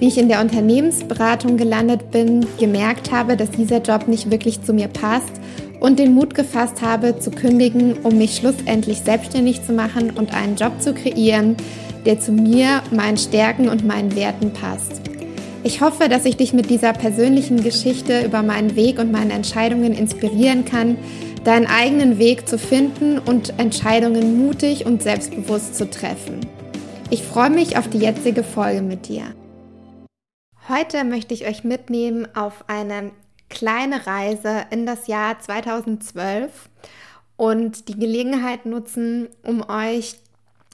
wie ich in der Unternehmensberatung gelandet bin, gemerkt habe, dass dieser Job nicht wirklich zu mir passt und den Mut gefasst habe zu kündigen, um mich schlussendlich selbstständig zu machen und einen Job zu kreieren, der zu mir, meinen Stärken und meinen Werten passt. Ich hoffe, dass ich dich mit dieser persönlichen Geschichte über meinen Weg und meine Entscheidungen inspirieren kann, deinen eigenen Weg zu finden und Entscheidungen mutig und selbstbewusst zu treffen. Ich freue mich auf die jetzige Folge mit dir. Heute möchte ich euch mitnehmen auf eine kleine Reise in das Jahr 2012 und die Gelegenheit nutzen, um euch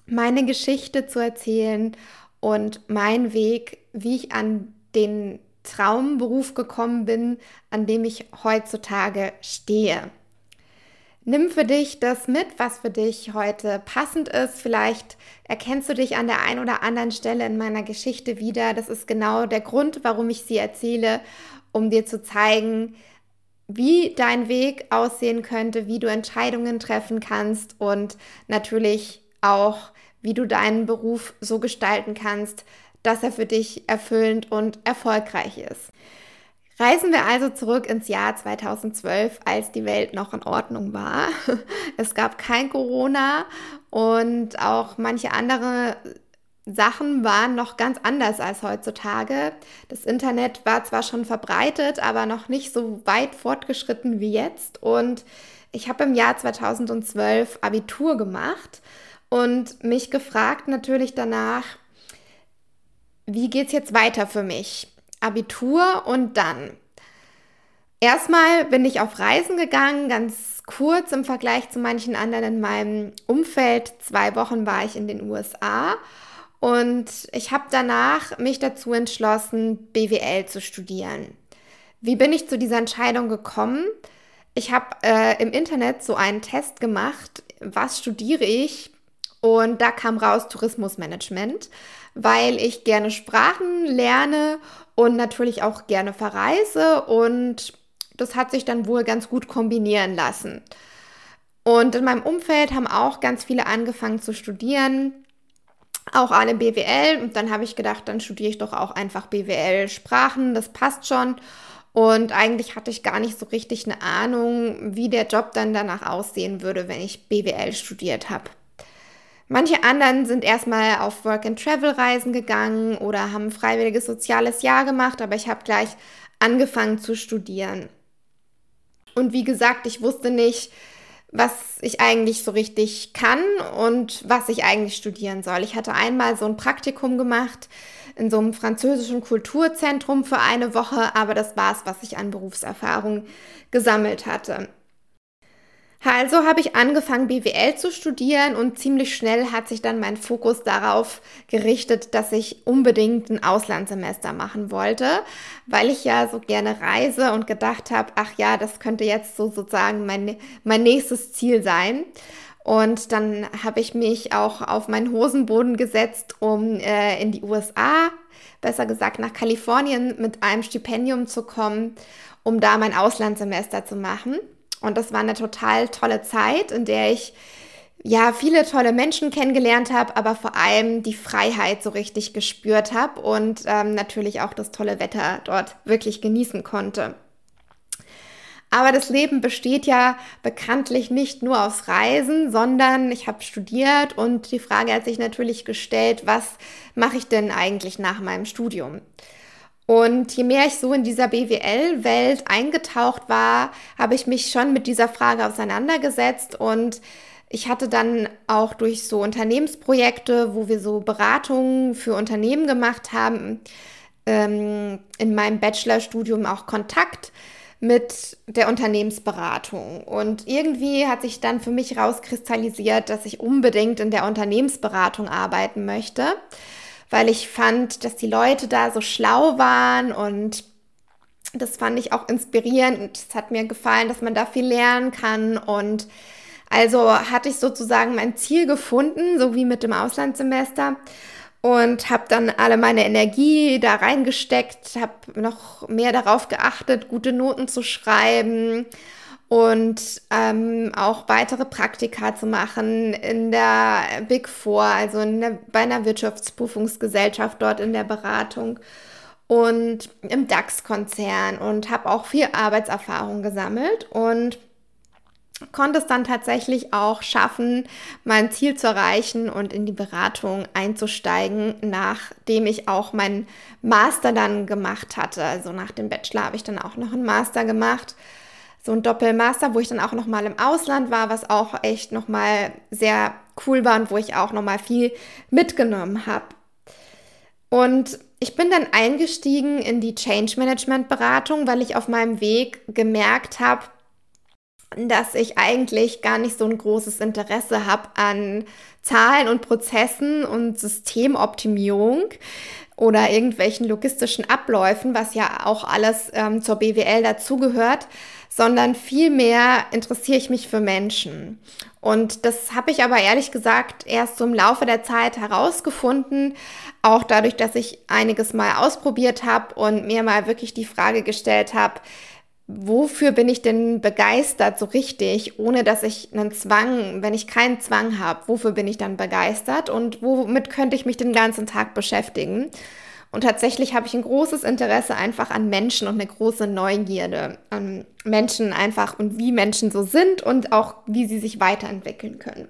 meine Geschichte zu erzählen und meinen Weg, wie ich an den Traumberuf gekommen bin, an dem ich heutzutage stehe. Nimm für dich das mit, was für dich heute passend ist. Vielleicht erkennst du dich an der einen oder anderen Stelle in meiner Geschichte wieder. Das ist genau der Grund, warum ich sie erzähle, um dir zu zeigen, wie dein Weg aussehen könnte, wie du Entscheidungen treffen kannst und natürlich auch, wie du deinen Beruf so gestalten kannst, dass er für dich erfüllend und erfolgreich ist. Reisen wir also zurück ins Jahr 2012, als die Welt noch in Ordnung war. Es gab kein Corona und auch manche andere Sachen waren noch ganz anders als heutzutage. Das Internet war zwar schon verbreitet, aber noch nicht so weit fortgeschritten wie jetzt. Und ich habe im Jahr 2012 Abitur gemacht und mich gefragt natürlich danach, wie geht es jetzt weiter für mich? Abitur und dann. Erstmal bin ich auf Reisen gegangen, ganz kurz im Vergleich zu manchen anderen in meinem Umfeld. Zwei Wochen war ich in den USA und ich habe danach mich dazu entschlossen, BWL zu studieren. Wie bin ich zu dieser Entscheidung gekommen? Ich habe äh, im Internet so einen Test gemacht, was studiere ich? Und da kam raus Tourismusmanagement, weil ich gerne Sprachen lerne und natürlich auch gerne verreise und das hat sich dann wohl ganz gut kombinieren lassen. Und in meinem Umfeld haben auch ganz viele angefangen zu studieren, auch alle BWL. Und dann habe ich gedacht, dann studiere ich doch auch einfach BWL Sprachen, das passt schon. Und eigentlich hatte ich gar nicht so richtig eine Ahnung, wie der Job dann danach aussehen würde, wenn ich BWL studiert habe. Manche anderen sind erstmal auf Work-and-Travel-Reisen gegangen oder haben ein freiwilliges soziales Jahr gemacht, aber ich habe gleich angefangen zu studieren. Und wie gesagt, ich wusste nicht, was ich eigentlich so richtig kann und was ich eigentlich studieren soll. Ich hatte einmal so ein Praktikum gemacht in so einem französischen Kulturzentrum für eine Woche, aber das war es, was ich an Berufserfahrung gesammelt hatte. Also habe ich angefangen, BWL zu studieren und ziemlich schnell hat sich dann mein Fokus darauf gerichtet, dass ich unbedingt ein Auslandssemester machen wollte, weil ich ja so gerne reise und gedacht habe, ach ja, das könnte jetzt so sozusagen mein, mein nächstes Ziel sein. Und dann habe ich mich auch auf meinen Hosenboden gesetzt, um äh, in die USA, besser gesagt nach Kalifornien, mit einem Stipendium zu kommen, um da mein Auslandssemester zu machen. Und das war eine total tolle Zeit, in der ich ja viele tolle Menschen kennengelernt habe, aber vor allem die Freiheit so richtig gespürt habe und ähm, natürlich auch das tolle Wetter dort wirklich genießen konnte. Aber das Leben besteht ja bekanntlich nicht nur aus Reisen, sondern ich habe studiert und die Frage hat sich natürlich gestellt, was mache ich denn eigentlich nach meinem Studium? Und je mehr ich so in dieser BWL-Welt eingetaucht war, habe ich mich schon mit dieser Frage auseinandergesetzt und ich hatte dann auch durch so Unternehmensprojekte, wo wir so Beratungen für Unternehmen gemacht haben, ähm, in meinem Bachelorstudium auch Kontakt mit der Unternehmensberatung. Und irgendwie hat sich dann für mich rauskristallisiert, dass ich unbedingt in der Unternehmensberatung arbeiten möchte weil ich fand, dass die Leute da so schlau waren und das fand ich auch inspirierend. Es hat mir gefallen, dass man da viel lernen kann und also hatte ich sozusagen mein Ziel gefunden, so wie mit dem Auslandssemester und habe dann alle meine Energie da reingesteckt, habe noch mehr darauf geachtet, gute Noten zu schreiben und ähm, auch weitere Praktika zu machen in der Big Four, also der, bei einer Wirtschaftsprüfungsgesellschaft dort in der Beratung und im DAX-Konzern und habe auch viel Arbeitserfahrung gesammelt und konnte es dann tatsächlich auch schaffen, mein Ziel zu erreichen und in die Beratung einzusteigen, nachdem ich auch meinen Master dann gemacht hatte. Also nach dem Bachelor habe ich dann auch noch einen Master gemacht, so ein Doppelmaster, wo ich dann auch noch mal im Ausland war, was auch echt noch mal sehr cool war und wo ich auch noch mal viel mitgenommen habe. Und ich bin dann eingestiegen in die Change Management Beratung, weil ich auf meinem Weg gemerkt habe, dass ich eigentlich gar nicht so ein großes Interesse habe an Zahlen und Prozessen und Systemoptimierung oder irgendwelchen logistischen Abläufen, was ja auch alles ähm, zur BWL dazugehört, sondern vielmehr interessiere ich mich für Menschen. Und das habe ich aber ehrlich gesagt erst so im Laufe der Zeit herausgefunden, auch dadurch, dass ich einiges mal ausprobiert habe und mir mal wirklich die Frage gestellt habe, wofür bin ich denn begeistert so richtig, ohne dass ich einen Zwang, wenn ich keinen Zwang habe, wofür bin ich dann begeistert und womit könnte ich mich den ganzen Tag beschäftigen? Und tatsächlich habe ich ein großes Interesse einfach an Menschen und eine große Neugierde an Menschen einfach und wie Menschen so sind und auch wie sie sich weiterentwickeln können.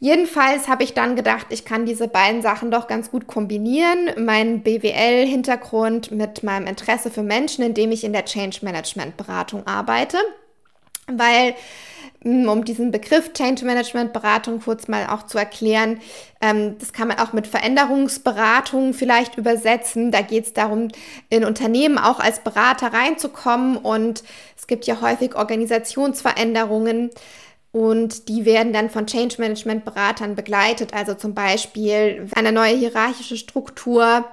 Jedenfalls habe ich dann gedacht, ich kann diese beiden Sachen doch ganz gut kombinieren. Mein BWL-Hintergrund mit meinem Interesse für Menschen, indem ich in der Change Management Beratung arbeite. Weil, um diesen Begriff Change Management Beratung kurz mal auch zu erklären, ähm, das kann man auch mit Veränderungsberatung vielleicht übersetzen. Da geht es darum, in Unternehmen auch als Berater reinzukommen und es gibt ja häufig Organisationsveränderungen und die werden dann von Change Management Beratern begleitet. Also zum Beispiel, eine neue hierarchische Struktur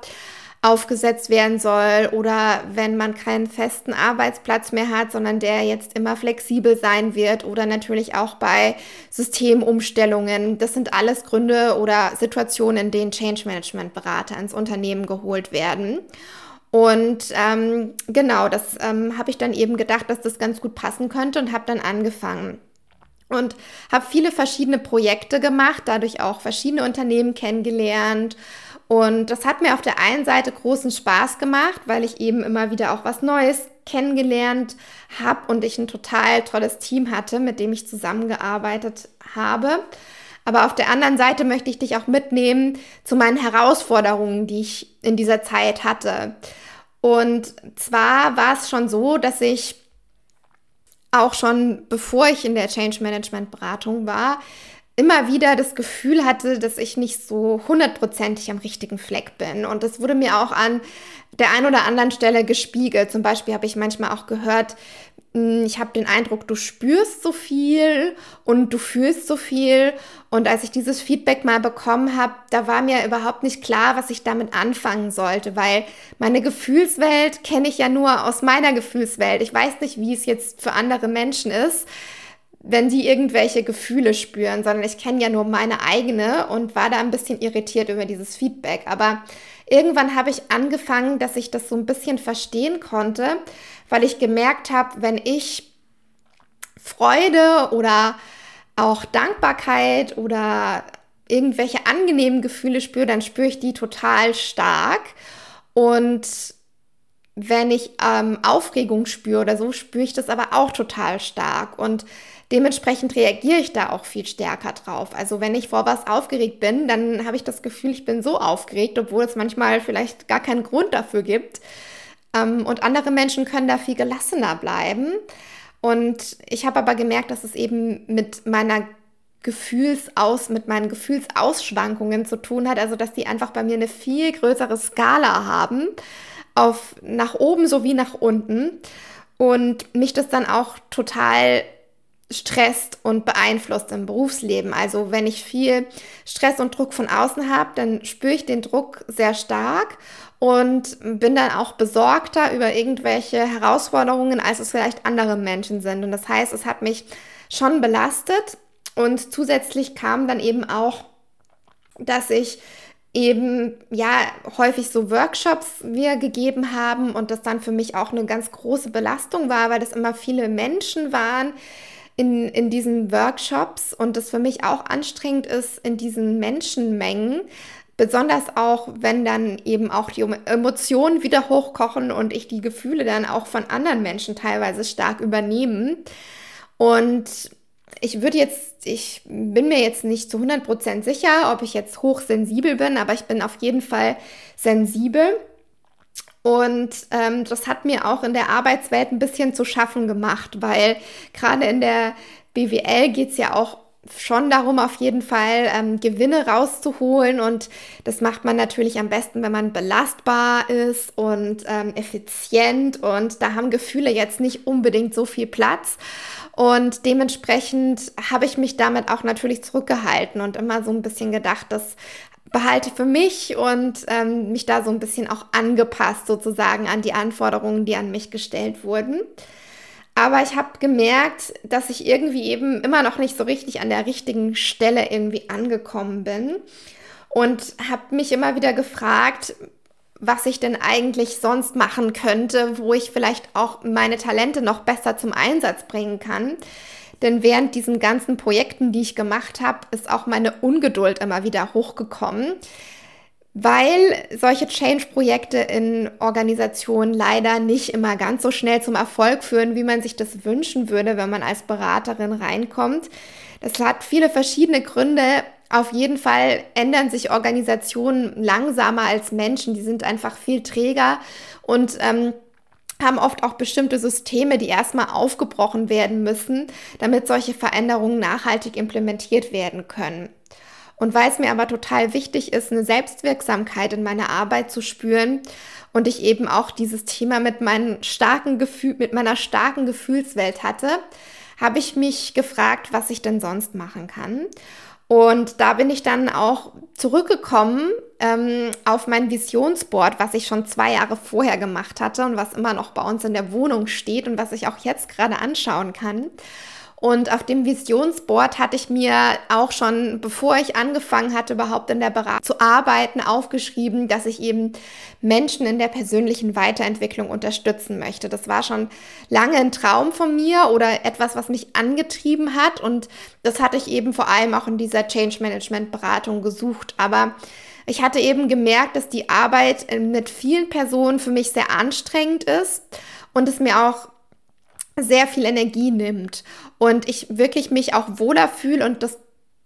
aufgesetzt werden soll oder wenn man keinen festen Arbeitsplatz mehr hat, sondern der jetzt immer flexibel sein wird oder natürlich auch bei Systemumstellungen. Das sind alles Gründe oder Situationen, in denen Change Management Berater ins Unternehmen geholt werden. Und ähm, genau, das ähm, habe ich dann eben gedacht, dass das ganz gut passen könnte und habe dann angefangen und habe viele verschiedene Projekte gemacht, dadurch auch verschiedene Unternehmen kennengelernt. Und das hat mir auf der einen Seite großen Spaß gemacht, weil ich eben immer wieder auch was Neues kennengelernt habe und ich ein total tolles Team hatte, mit dem ich zusammengearbeitet habe. Aber auf der anderen Seite möchte ich dich auch mitnehmen zu meinen Herausforderungen, die ich in dieser Zeit hatte. Und zwar war es schon so, dass ich auch schon bevor ich in der Change Management Beratung war, immer wieder das Gefühl hatte, dass ich nicht so hundertprozentig am richtigen Fleck bin. Und das wurde mir auch an der einen oder anderen Stelle gespiegelt. Zum Beispiel habe ich manchmal auch gehört, hm, ich habe den Eindruck, du spürst so viel und du fühlst so viel. Und als ich dieses Feedback mal bekommen habe, da war mir überhaupt nicht klar, was ich damit anfangen sollte, weil meine Gefühlswelt kenne ich ja nur aus meiner Gefühlswelt. Ich weiß nicht, wie es jetzt für andere Menschen ist, wenn die irgendwelche Gefühle spüren, sondern ich kenne ja nur meine eigene und war da ein bisschen irritiert über dieses Feedback. Aber irgendwann habe ich angefangen, dass ich das so ein bisschen verstehen konnte, weil ich gemerkt habe, wenn ich Freude oder auch Dankbarkeit oder irgendwelche angenehmen Gefühle spüre, dann spüre ich die total stark. Und wenn ich ähm, Aufregung spüre oder so, spüre ich das aber auch total stark. Und dementsprechend reagiere ich da auch viel stärker drauf. Also wenn ich vor was aufgeregt bin, dann habe ich das Gefühl, ich bin so aufgeregt, obwohl es manchmal vielleicht gar keinen Grund dafür gibt. Ähm, und andere Menschen können da viel gelassener bleiben. Und ich habe aber gemerkt, dass es eben mit meiner Gefühlsaus, mit meinen Gefühlsausschwankungen zu tun hat, also dass die einfach bei mir eine viel größere Skala haben, auf nach oben sowie nach unten und mich das dann auch total stresst und beeinflusst im Berufsleben. Also wenn ich viel Stress und Druck von außen habe, dann spüre ich den Druck sehr stark und bin dann auch besorgter über irgendwelche Herausforderungen, als es vielleicht andere Menschen sind. Und das heißt, es hat mich schon belastet und zusätzlich kam dann eben auch, dass ich eben ja häufig so Workshops wir gegeben haben und das dann für mich auch eine ganz große Belastung war, weil das immer viele Menschen waren in, in diesen Workshops und das für mich auch anstrengend ist in diesen Menschenmengen Besonders auch, wenn dann eben auch die Emotionen wieder hochkochen und ich die Gefühle dann auch von anderen Menschen teilweise stark übernehmen. Und ich würde jetzt, ich bin mir jetzt nicht zu 100% sicher, ob ich jetzt hochsensibel bin, aber ich bin auf jeden Fall sensibel. Und ähm, das hat mir auch in der Arbeitswelt ein bisschen zu schaffen gemacht, weil gerade in der BWL geht es ja auch schon darum, auf jeden Fall ähm, Gewinne rauszuholen. Und das macht man natürlich am besten, wenn man belastbar ist und ähm, effizient. Und da haben Gefühle jetzt nicht unbedingt so viel Platz. Und dementsprechend habe ich mich damit auch natürlich zurückgehalten und immer so ein bisschen gedacht, das behalte für mich und ähm, mich da so ein bisschen auch angepasst sozusagen an die Anforderungen, die an mich gestellt wurden. Aber ich habe gemerkt, dass ich irgendwie eben immer noch nicht so richtig an der richtigen Stelle irgendwie angekommen bin und habe mich immer wieder gefragt, was ich denn eigentlich sonst machen könnte, wo ich vielleicht auch meine Talente noch besser zum Einsatz bringen kann. Denn während diesen ganzen Projekten, die ich gemacht habe, ist auch meine Ungeduld immer wieder hochgekommen weil solche Change-Projekte in Organisationen leider nicht immer ganz so schnell zum Erfolg führen, wie man sich das wünschen würde, wenn man als Beraterin reinkommt. Das hat viele verschiedene Gründe. Auf jeden Fall ändern sich Organisationen langsamer als Menschen. Die sind einfach viel träger und ähm, haben oft auch bestimmte Systeme, die erstmal aufgebrochen werden müssen, damit solche Veränderungen nachhaltig implementiert werden können. Und weil es mir aber total wichtig ist, eine Selbstwirksamkeit in meiner Arbeit zu spüren und ich eben auch dieses Thema mit meinem starken Gefühl, mit meiner starken Gefühlswelt hatte, habe ich mich gefragt, was ich denn sonst machen kann. Und da bin ich dann auch zurückgekommen ähm, auf mein Visionsboard, was ich schon zwei Jahre vorher gemacht hatte und was immer noch bei uns in der Wohnung steht und was ich auch jetzt gerade anschauen kann. Und auf dem Visionsboard hatte ich mir auch schon, bevor ich angefangen hatte, überhaupt in der Beratung zu arbeiten, aufgeschrieben, dass ich eben Menschen in der persönlichen Weiterentwicklung unterstützen möchte. Das war schon lange ein Traum von mir oder etwas, was mich angetrieben hat. Und das hatte ich eben vor allem auch in dieser Change Management Beratung gesucht. Aber ich hatte eben gemerkt, dass die Arbeit mit vielen Personen für mich sehr anstrengend ist und es mir auch sehr viel Energie nimmt und ich wirklich mich auch wohler fühle und das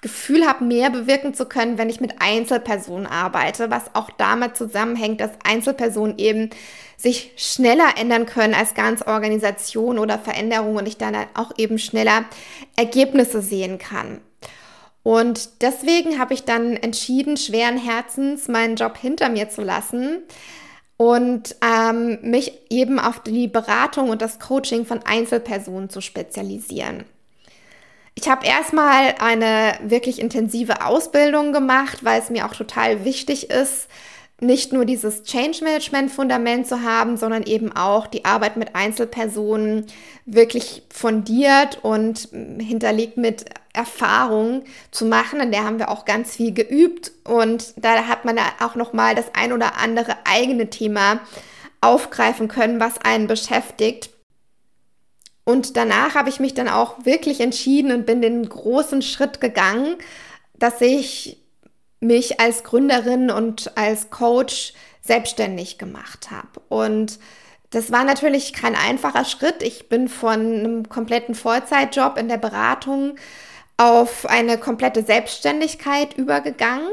Gefühl habe, mehr bewirken zu können, wenn ich mit Einzelpersonen arbeite, was auch damit zusammenhängt, dass Einzelpersonen eben sich schneller ändern können als ganze Organisation oder Veränderungen und ich dann auch eben schneller Ergebnisse sehen kann. Und deswegen habe ich dann entschieden, schweren Herzens meinen Job hinter mir zu lassen, und ähm, mich eben auf die Beratung und das Coaching von Einzelpersonen zu spezialisieren. Ich habe erstmal eine wirklich intensive Ausbildung gemacht, weil es mir auch total wichtig ist, nicht nur dieses Change Management Fundament zu haben, sondern eben auch die Arbeit mit Einzelpersonen wirklich fundiert und hinterlegt mit Erfahrung zu machen. In der haben wir auch ganz viel geübt und da hat man auch noch mal das ein oder andere eigene Thema aufgreifen können, was einen beschäftigt. Und danach habe ich mich dann auch wirklich entschieden und bin den großen Schritt gegangen, dass ich mich als Gründerin und als Coach selbstständig gemacht habe. Und das war natürlich kein einfacher Schritt. Ich bin von einem kompletten Vollzeitjob in der Beratung auf eine komplette Selbstständigkeit übergegangen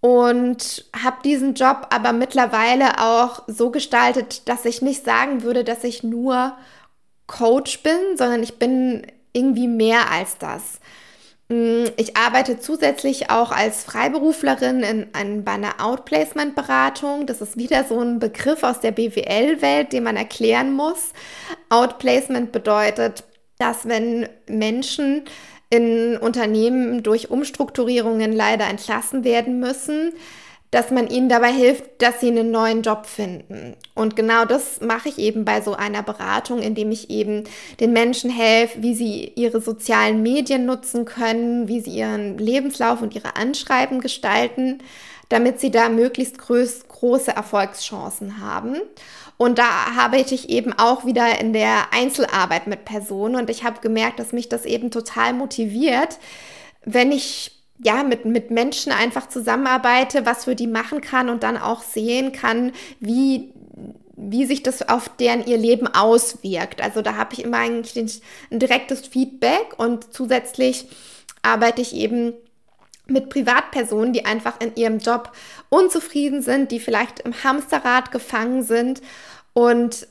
und habe diesen Job aber mittlerweile auch so gestaltet, dass ich nicht sagen würde, dass ich nur Coach bin, sondern ich bin irgendwie mehr als das. Mm, ich arbeite zusätzlich auch als Freiberuflerin in, in, bei einer Outplacement-Beratung. Das ist wieder so ein Begriff aus der BWL-Welt, den man erklären muss. Outplacement bedeutet, dass wenn Menschen in Unternehmen durch Umstrukturierungen leider entlassen werden müssen, dass man ihnen dabei hilft, dass sie einen neuen Job finden. Und genau das mache ich eben bei so einer Beratung, indem ich eben den Menschen helfe, wie sie ihre sozialen Medien nutzen können, wie sie ihren Lebenslauf und ihre Anschreiben gestalten, damit sie da möglichst groß, große Erfolgschancen haben. Und da arbeite ich eben auch wieder in der Einzelarbeit mit Personen und ich habe gemerkt, dass mich das eben total motiviert, wenn ich ja, mit, mit Menschen einfach zusammenarbeite, was für die machen kann und dann auch sehen kann, wie, wie sich das auf deren ihr Leben auswirkt. Also da habe ich immer eigentlich ein direktes Feedback und zusätzlich arbeite ich eben mit Privatpersonen, die einfach in ihrem Job unzufrieden sind, die vielleicht im Hamsterrad gefangen sind und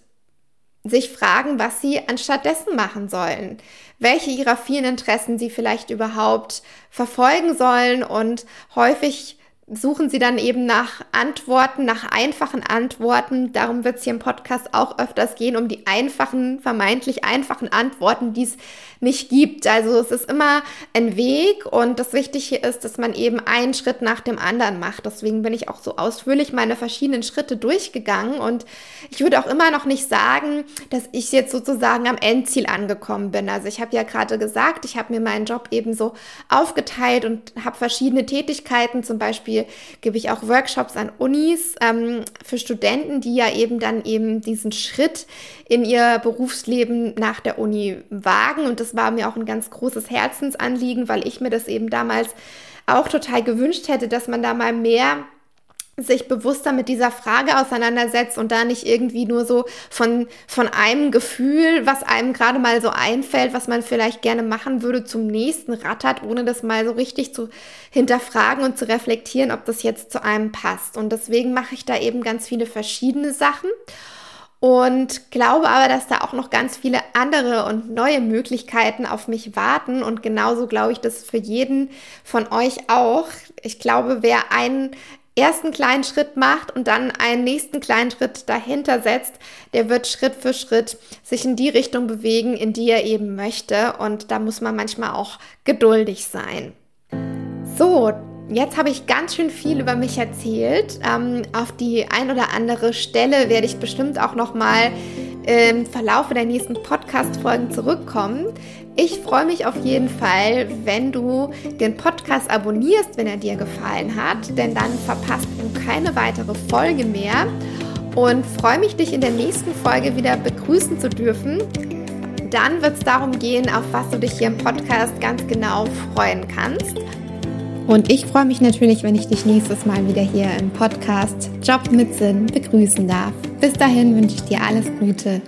sich fragen, was sie anstattdessen machen sollen, welche ihrer vielen Interessen sie vielleicht überhaupt verfolgen sollen. Und häufig suchen sie dann eben nach Antworten, nach einfachen Antworten. Darum wird es hier im Podcast auch öfters gehen, um die einfachen, vermeintlich einfachen Antworten, die es nicht gibt. Also es ist immer ein Weg und das Wichtige ist, dass man eben einen Schritt nach dem anderen macht. Deswegen bin ich auch so ausführlich meine verschiedenen Schritte durchgegangen und ich würde auch immer noch nicht sagen, dass ich jetzt sozusagen am Endziel angekommen bin. Also ich habe ja gerade gesagt, ich habe mir meinen Job eben so aufgeteilt und habe verschiedene Tätigkeiten, zum Beispiel Beispiel gebe ich auch Workshops an Unis ähm, für Studenten, die ja eben dann eben diesen Schritt in ihr Berufsleben nach der Uni wagen. Und das war mir auch ein ganz großes Herzensanliegen, weil ich mir das eben damals auch total gewünscht hätte, dass man da mal mehr sich bewusster mit dieser Frage auseinandersetzt und da nicht irgendwie nur so von, von einem Gefühl, was einem gerade mal so einfällt, was man vielleicht gerne machen würde, zum nächsten rattert, ohne das mal so richtig zu hinterfragen und zu reflektieren, ob das jetzt zu einem passt. Und deswegen mache ich da eben ganz viele verschiedene Sachen und glaube aber, dass da auch noch ganz viele andere und neue Möglichkeiten auf mich warten. Und genauso glaube ich das für jeden von euch auch. Ich glaube, wer einen ersten kleinen Schritt macht und dann einen nächsten kleinen Schritt dahinter setzt, der wird Schritt für Schritt sich in die Richtung bewegen, in die er eben möchte. Und da muss man manchmal auch geduldig sein. So, Jetzt habe ich ganz schön viel über mich erzählt. Ähm, auf die ein oder andere Stelle werde ich bestimmt auch noch mal im Verlauf der nächsten Podcast-Folgen zurückkommen. Ich freue mich auf jeden Fall, wenn du den Podcast abonnierst, wenn er dir gefallen hat, denn dann verpasst du keine weitere Folge mehr und freue mich, dich in der nächsten Folge wieder begrüßen zu dürfen. Dann wird es darum gehen, auf was du dich hier im Podcast ganz genau freuen kannst. Und ich freue mich natürlich, wenn ich dich nächstes Mal wieder hier im Podcast Job mit Sinn begrüßen darf. Bis dahin wünsche ich dir alles Gute.